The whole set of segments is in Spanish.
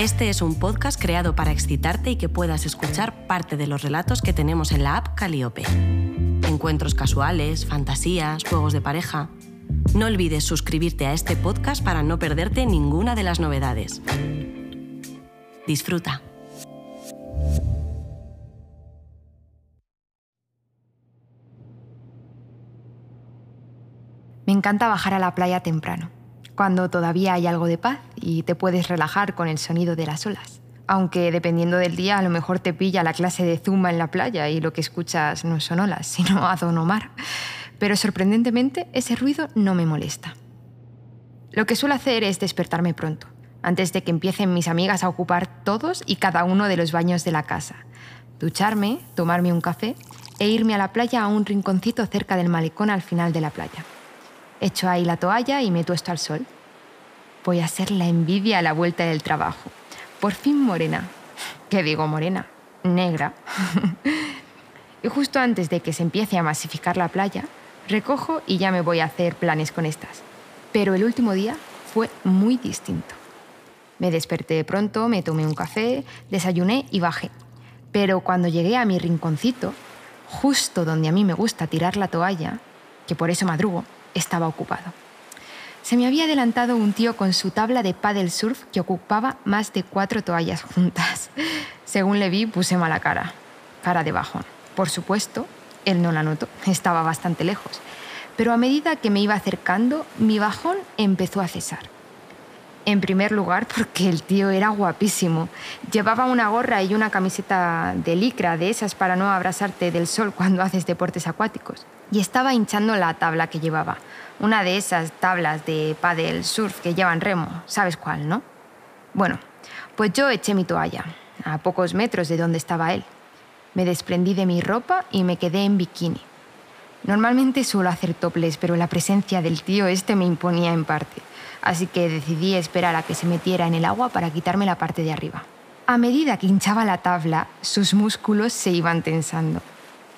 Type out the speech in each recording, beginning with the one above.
Este es un podcast creado para excitarte y que puedas escuchar parte de los relatos que tenemos en la app Caliope. Encuentros casuales, fantasías, juegos de pareja. No olvides suscribirte a este podcast para no perderte ninguna de las novedades. Disfruta. Me encanta bajar a la playa temprano, cuando todavía hay algo de paz y te puedes relajar con el sonido de las olas. Aunque dependiendo del día a lo mejor te pilla la clase de zumba en la playa y lo que escuchas no son olas, sino a Don Omar. Pero sorprendentemente ese ruido no me molesta. Lo que suelo hacer es despertarme pronto, antes de que empiecen mis amigas a ocupar todos y cada uno de los baños de la casa. Ducharme, tomarme un café e irme a la playa a un rinconcito cerca del malecón al final de la playa. Echo ahí la toalla y me tuesto al sol. Voy a ser la envidia a la vuelta del trabajo. Por fin morena. ¿Qué digo morena? Negra. y justo antes de que se empiece a masificar la playa, recojo y ya me voy a hacer planes con estas. Pero el último día fue muy distinto. Me desperté pronto, me tomé un café, desayuné y bajé. Pero cuando llegué a mi rinconcito, justo donde a mí me gusta tirar la toalla, que por eso madrugo, estaba ocupado. Se me había adelantado un tío con su tabla de paddle surf que ocupaba más de cuatro toallas juntas. Según le vi, puse mala cara, cara de bajón. Por supuesto, él no la notó, estaba bastante lejos. Pero a medida que me iba acercando, mi bajón empezó a cesar. En primer lugar, porque el tío era guapísimo. Llevaba una gorra y una camiseta de licra, de esas para no abrasarte del sol cuando haces deportes acuáticos. Y estaba hinchando la tabla que llevaba. Una de esas tablas de paddle surf que llevan remo. ¿Sabes cuál, no? Bueno, pues yo eché mi toalla, a pocos metros de donde estaba él. Me desprendí de mi ropa y me quedé en bikini. Normalmente suelo hacer toples, pero la presencia del tío este me imponía en parte así que decidí esperar a que se metiera en el agua para quitarme la parte de arriba. A medida que hinchaba la tabla, sus músculos se iban tensando.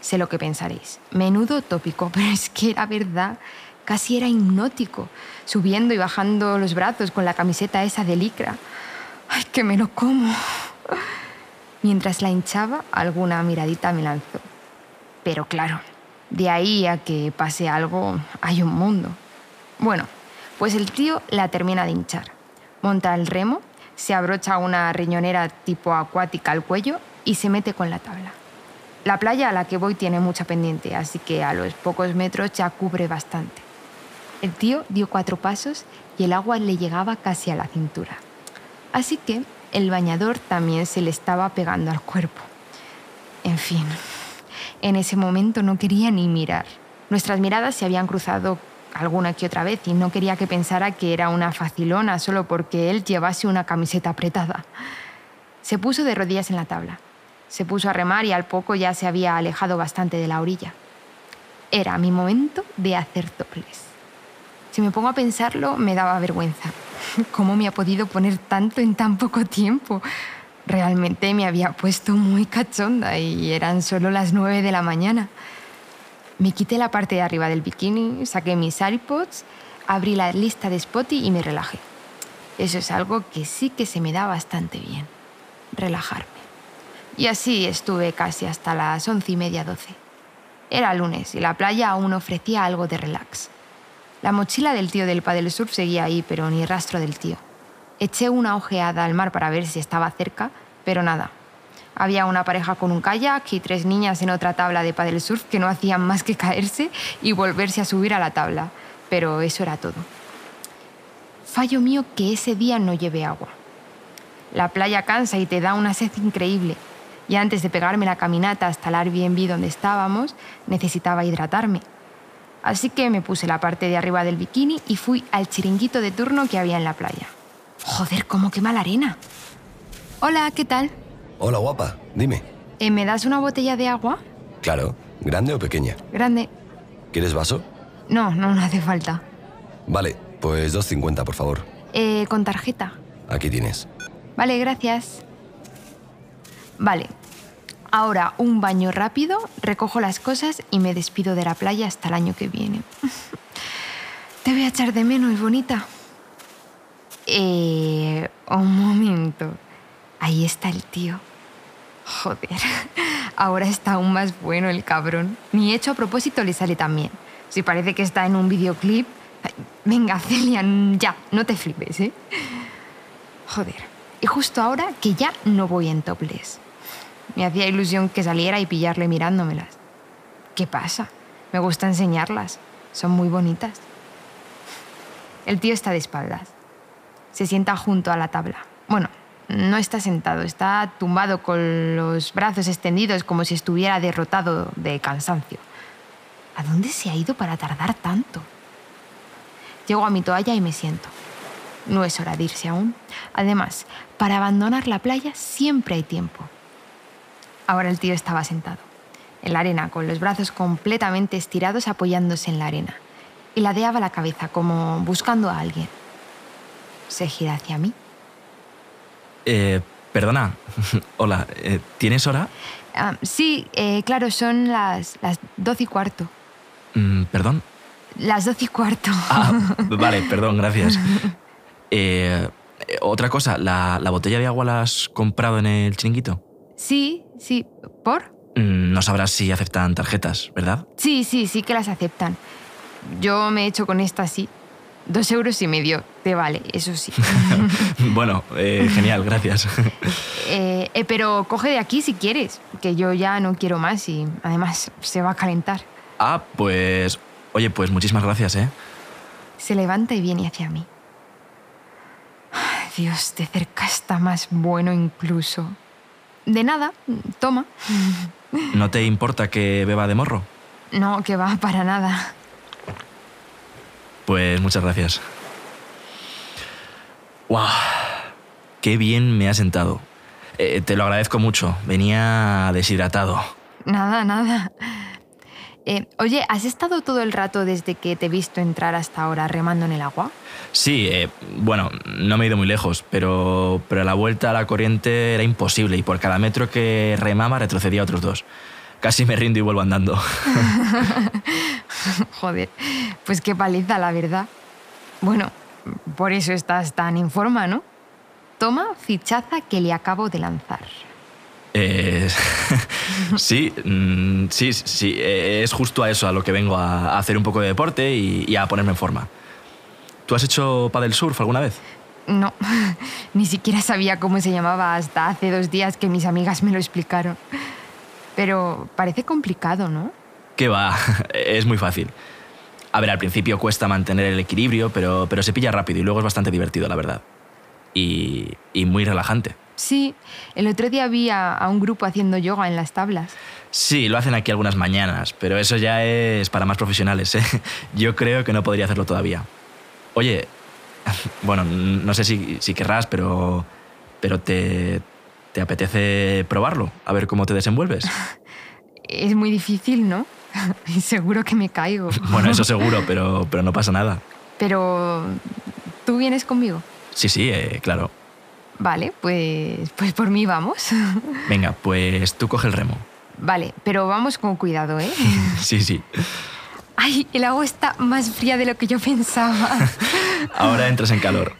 Sé lo que pensaréis. Menudo tópico, pero es que era verdad. Casi era hipnótico, subiendo y bajando los brazos con la camiseta esa de licra. ¡Ay, que me lo como! Mientras la hinchaba, alguna miradita me lanzó. Pero claro, de ahí a que pase algo hay un mundo. Bueno, pues el tío la termina de hinchar. Monta el remo, se abrocha una riñonera tipo acuática al cuello y se mete con la tabla. La playa a la que voy tiene mucha pendiente, así que a los pocos metros ya cubre bastante. El tío dio cuatro pasos y el agua le llegaba casi a la cintura. Así que el bañador también se le estaba pegando al cuerpo. En fin, en ese momento no quería ni mirar. Nuestras miradas se habían cruzado alguna que otra vez y no quería que pensara que era una facilona solo porque él llevase una camiseta apretada. Se puso de rodillas en la tabla. Se puso a remar y al poco ya se había alejado bastante de la orilla. Era mi momento de hacer toples. Si me pongo a pensarlo, me daba vergüenza. ¿Cómo me ha podido poner tanto en tan poco tiempo? Realmente me había puesto muy cachonda y eran solo las nueve de la mañana. Me quité la parte de arriba del bikini, saqué mis AirPods, abrí la lista de Spotify y me relajé. Eso es algo que sí que se me da bastante bien, relajarme. Y así estuve casi hasta las once y media, doce. Era lunes y la playa aún ofrecía algo de relax. La mochila del tío del Padel Surf seguía ahí, pero ni rastro del tío. Eché una ojeada al mar para ver si estaba cerca, pero nada, había una pareja con un kayak y tres niñas en otra tabla de paddle surf que no hacían más que caerse y volverse a subir a la tabla. Pero eso era todo. Fallo mío que ese día no llevé agua. La playa cansa y te da una sed increíble. Y antes de pegarme la caminata hasta el Airbnb donde estábamos, necesitaba hidratarme. Así que me puse la parte de arriba del bikini y fui al chiringuito de turno que había en la playa. Joder, cómo quema la arena. Hola, ¿qué tal? Hola, guapa. Dime. Eh, ¿Me das una botella de agua? Claro. ¿Grande o pequeña? Grande. ¿Quieres vaso? No, no, no hace falta. Vale, pues 2.50, por favor. Eh, con tarjeta. Aquí tienes. Vale, gracias. Vale. Ahora un baño rápido, recojo las cosas y me despido de la playa hasta el año que viene. Te voy a echar de menos, bonita. Eh, un momento. Ahí está el tío. Joder, ahora está aún más bueno el cabrón. Ni hecho a propósito le sale tan bien. Si parece que está en un videoclip. Venga, Celia, ya, no te flipes, ¿eh? Joder. Y justo ahora que ya no voy en topless. Me hacía ilusión que saliera y pillarle mirándomelas. ¿Qué pasa? Me gusta enseñarlas. Son muy bonitas. El tío está de espaldas. Se sienta junto a la tabla. Bueno, no está sentado, está tumbado con los brazos extendidos como si estuviera derrotado de cansancio. ¿A dónde se ha ido para tardar tanto? Llego a mi toalla y me siento. No es hora de irse aún. Además, para abandonar la playa siempre hay tiempo. Ahora el tío estaba sentado, en la arena, con los brazos completamente estirados apoyándose en la arena, y ladeaba la cabeza como buscando a alguien. Se gira hacia mí. Eh, perdona. Hola, eh, ¿tienes hora? Ah, sí, eh, claro, son las, las doce y cuarto. Mm, ¿Perdón? Las doce y cuarto. Ah, vale, perdón, gracias. Eh, otra cosa, ¿la, ¿la botella de agua la has comprado en el chiringuito? Sí, sí. ¿Por? Mm, No sabrás si aceptan tarjetas, ¿verdad? Sí, sí, sí que las aceptan. Yo me he hecho con esta sí. Dos euros y medio. Te vale, eso sí. bueno, eh, genial, gracias. Eh, eh, pero coge de aquí si quieres, que yo ya no quiero más y además se va a calentar. ah, pues... Oye, pues muchísimas gracias, ¿eh? Se levanta y viene hacia mí. Dios, de cerca está más bueno incluso. De nada, toma. ¿No te importa que beba de morro? No, que va para nada. Pues muchas gracias. ¡Wow! ¡Qué bien me ha sentado! Eh, te lo agradezco mucho. Venía deshidratado. Nada, nada. Eh, oye, ¿has estado todo el rato desde que te he visto entrar hasta ahora remando en el agua? Sí, eh, bueno, no me he ido muy lejos, pero, pero la vuelta a la corriente era imposible y por cada metro que remaba retrocedía otros dos. Casi me rindo y vuelvo andando. Joder, pues qué paliza, la verdad. Bueno, por eso estás tan en forma, ¿no? Toma fichaza que le acabo de lanzar. Eh, sí, mm, sí, sí, eh, es justo a eso a lo que vengo a, hacer un poco de deporte y, y a ponerme en forma. ¿Tú has hecho paddle surf alguna vez? No, ni siquiera sabía cómo se llamaba hasta hace dos días que mis amigas me lo explicaron. Pero parece complicado, ¿no? ¿Qué va? Es muy fácil. A ver, al principio cuesta mantener el equilibrio, pero, pero se pilla rápido y luego es bastante divertido, la verdad. Y, y muy relajante. Sí, el otro día vi a, a un grupo haciendo yoga en las tablas. Sí, lo hacen aquí algunas mañanas, pero eso ya es para más profesionales, ¿eh? Yo creo que no podría hacerlo todavía. Oye, bueno, no sé si, si querrás, pero, pero te, ¿te apetece probarlo? A ver cómo te desenvuelves. Es muy difícil, ¿no? Seguro que me caigo. Bueno, eso seguro, pero, pero no pasa nada. Pero, ¿tú vienes conmigo? Sí, sí, eh, claro. Vale, pues, pues por mí vamos. Venga, pues tú coge el remo. Vale, pero vamos con cuidado, ¿eh? Sí, sí. Ay, el agua está más fría de lo que yo pensaba. Ahora entras en calor.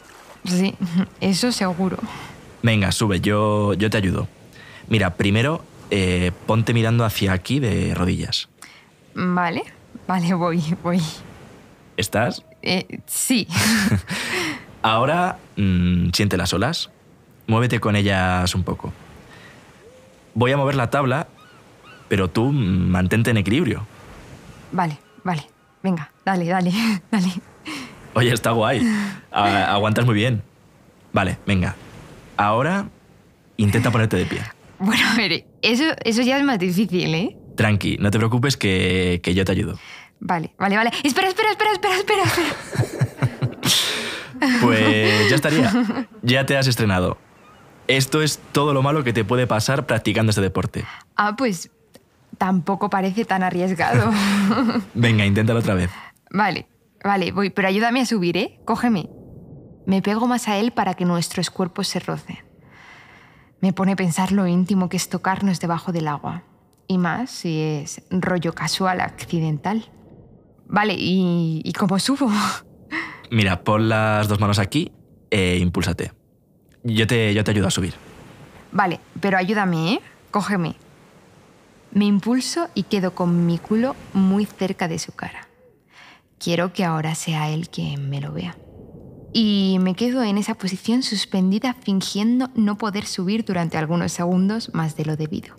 Sí, eso seguro. Venga, sube, yo, yo te ayudo. Mira, primero eh, ponte mirando hacia aquí de rodillas. Vale, vale, voy, voy. ¿Estás? Eh, sí. Ahora mm, siente las olas. Muévete con ellas un poco. Voy a mover la tabla, pero tú mantente en equilibrio. Vale, vale. Venga, dale, dale, dale. Oye, está guay. A- aguantas muy bien. Vale, venga. Ahora intenta ponerte de pie. Bueno, a ver, eso, eso ya es más difícil, ¿eh? Tranqui, no te preocupes que, que yo te ayudo. Vale, vale, vale. Espera, espera, espera, espera, espera. espera. Pues ya estaría. Ya te has estrenado. Esto es todo lo malo que te puede pasar practicando este deporte. Ah, pues tampoco parece tan arriesgado. Venga, inténtalo otra vez. Vale, vale, voy, pero ayúdame a subir, ¿eh? Cógeme. Me pego más a él para que nuestros cuerpos se rocen. Me pone a pensar lo íntimo que es tocarnos debajo del agua. Y más si es rollo casual, accidental. Vale, ¿y, y cómo subo? Mira, pon las dos manos aquí e impúlsate. Yo te, yo te ayudo a subir. Vale, pero ayúdame, ¿eh? Cógeme. Me impulso y quedo con mi culo muy cerca de su cara. Quiero que ahora sea él quien me lo vea. Y me quedo en esa posición suspendida fingiendo no poder subir durante algunos segundos más de lo debido.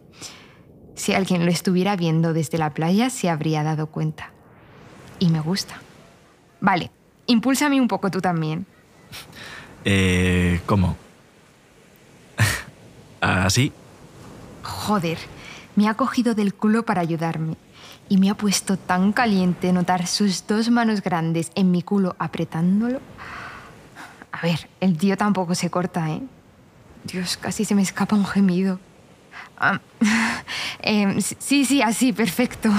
Si alguien lo estuviera viendo desde la playa se habría dado cuenta. Y me gusta. Vale, impúlsame un poco tú también. Eh, ¿Cómo? ¿Así? Joder, me ha cogido del culo para ayudarme. Y me ha puesto tan caliente notar sus dos manos grandes en mi culo apretándolo. A ver, el tío tampoco se corta, ¿eh? Dios, casi se me escapa un gemido. Ah, em, sí, sí, así, perfecto.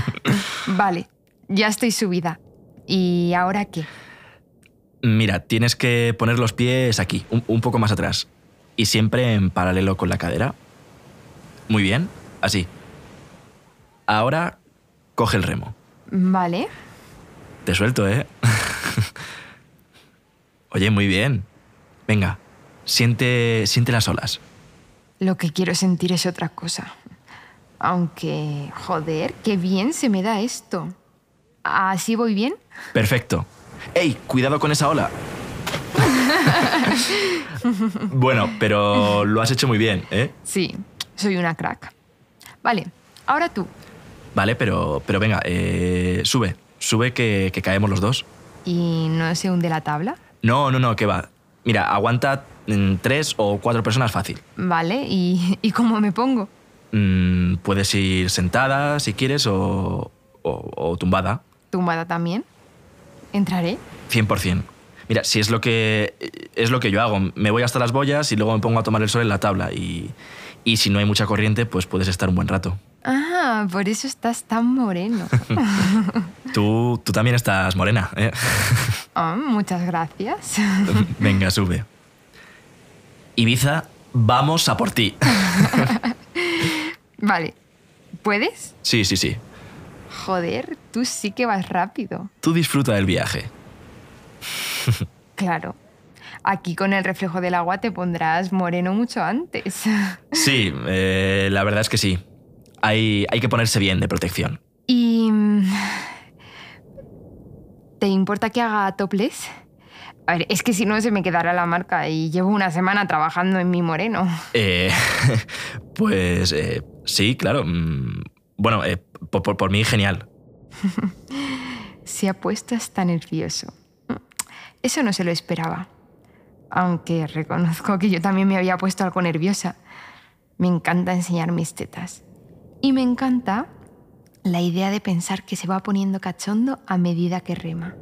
vale, ya estoy subida. ¿Y ahora qué? Mira, tienes que poner los pies aquí, un, un poco más atrás. Y siempre en paralelo con la cadera. Muy bien, así. Ahora coge el remo. Vale. Te suelto, ¿eh? Oye, muy bien. Venga, siente, siente las olas. Lo que quiero sentir es otra cosa. Aunque, joder, qué bien se me da esto. ¿Así voy bien? Perfecto. ¡Ey! Cuidado con esa ola. bueno, pero lo has hecho muy bien, ¿eh? Sí, soy una crack. Vale, ahora tú. Vale, pero, pero venga, eh, sube. Sube que, que caemos los dos. ¿Y no se hunde la tabla? No, no, no, que va. Mira, aguanta mm, tres o cuatro personas fácil. Vale, ¿y, y cómo me pongo? Mm, puedes ir sentada si quieres o, o, o tumbada. ¿Tumbada también? ¿Entraré? 100%. Mira, si es lo que es lo que yo hago, me voy hasta las boyas y luego me pongo a tomar el sol en la tabla y, y si no hay mucha corriente, pues puedes estar un buen rato. Ah, por eso estás tan moreno. Tú, tú también estás morena, ¿eh? Ah, muchas gracias. Venga, sube. Ibiza, vamos a por ti. Vale, ¿puedes? Sí, sí, sí. Joder, tú sí que vas rápido. Tú disfruta del viaje. Claro. Aquí con el reflejo del agua te pondrás moreno mucho antes. Sí, eh, la verdad es que sí. Hay, hay que ponerse bien de protección. ¿Y... mm, ¿Te importa que haga topless? A ver, es que si no se me quedará la marca y llevo una semana trabajando en mi moreno. Eh, pues eh, sí, claro. Mm, Bueno, eh, por, por- por mí genial. Se ha puesto hasta nervioso. Eso no se lo esperaba. Aunque reconozco que yo también me había puesto algo nerviosa. Me encanta enseñar mis tetas. Y me encanta la idea de pensar que se va poniendo cachondo a medida que rema.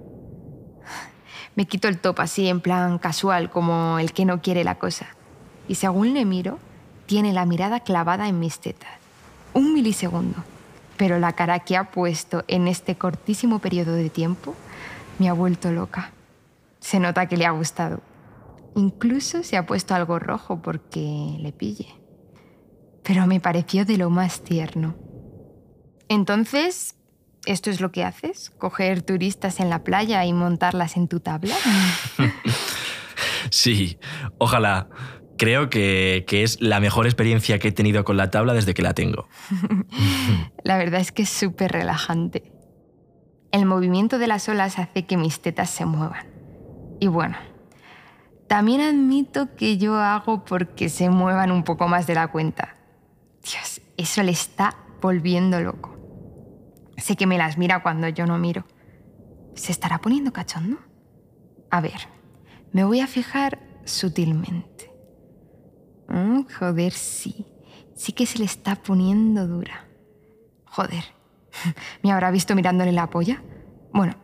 Me quito el top así en plan casual, como el que no quiere la cosa. Y según le miro, tiene la mirada clavada en mis tetas. Un milisegundo. Pero la cara que ha puesto en este cortísimo periodo de tiempo me ha vuelto loca. Se nota que le ha gustado. Incluso se ha puesto algo rojo porque le pille. Pero me pareció de lo más tierno. Entonces, ¿esto es lo que haces? ¿Coger turistas en la playa y montarlas en tu tabla? Sí, ojalá. Creo que, que es la mejor experiencia que he tenido con la tabla desde que la tengo. La verdad es que es súper relajante. El movimiento de las olas hace que mis tetas se muevan. Y bueno, también admito que yo hago porque se muevan un poco más de la cuenta. Dios, eso le está volviendo loco. Sé que me las mira cuando yo no miro. ¿Se estará poniendo cachondo? A ver, me voy a fijar sutilmente. Mm, joder, sí. Sí que se le está poniendo dura. Joder, ¿me habrá visto mirándole la polla? Bueno,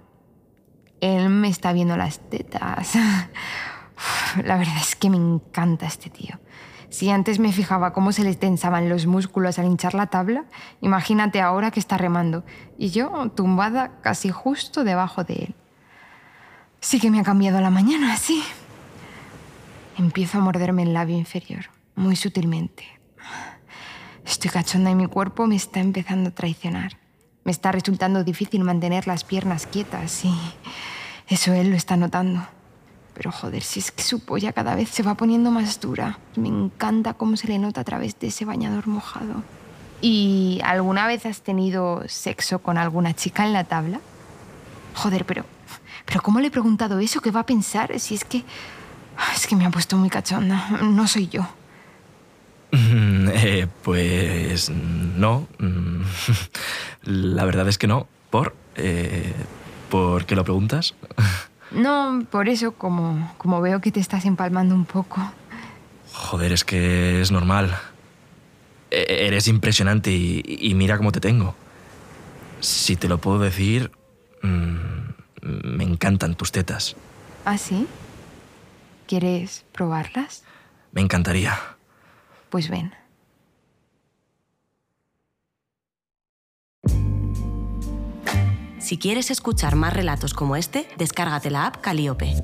él me está viendo las tetas. La verdad es que me encanta este tío. Si antes me fijaba cómo se le tensaban los músculos al hinchar la tabla, imagínate ahora que está remando y yo tumbada casi justo debajo de él. Sí que me ha cambiado la mañana, sí. Empiezo a morderme el labio inferior, muy sutilmente. Estoy cachonda y mi cuerpo me está empezando a traicionar. Me está resultando difícil mantener las piernas quietas y eso él lo está notando. Pero joder, si es que su polla cada vez se va poniendo más dura. Me encanta cómo se le nota a través de ese bañador mojado. ¿Y alguna vez has tenido sexo con alguna chica en la tabla? Joder, pero. ¿Pero cómo le he preguntado eso? ¿Qué va a pensar? Si es que. Es que me ha puesto muy cachonda. No soy yo. Eh, pues no. La verdad es que no. ¿Por? Eh, ¿Por qué lo preguntas? No, por eso, como, como veo que te estás empalmando un poco. Joder, es que es normal. E- Eres impresionante y, y mira cómo te tengo. Si te lo puedo decir, mm, me encantan tus tetas. ¿Ah, sí? ¿Quieres probarlas? Me encantaría. Pues ven. Si quieres escuchar más relatos como este, descárgate la app Calíope.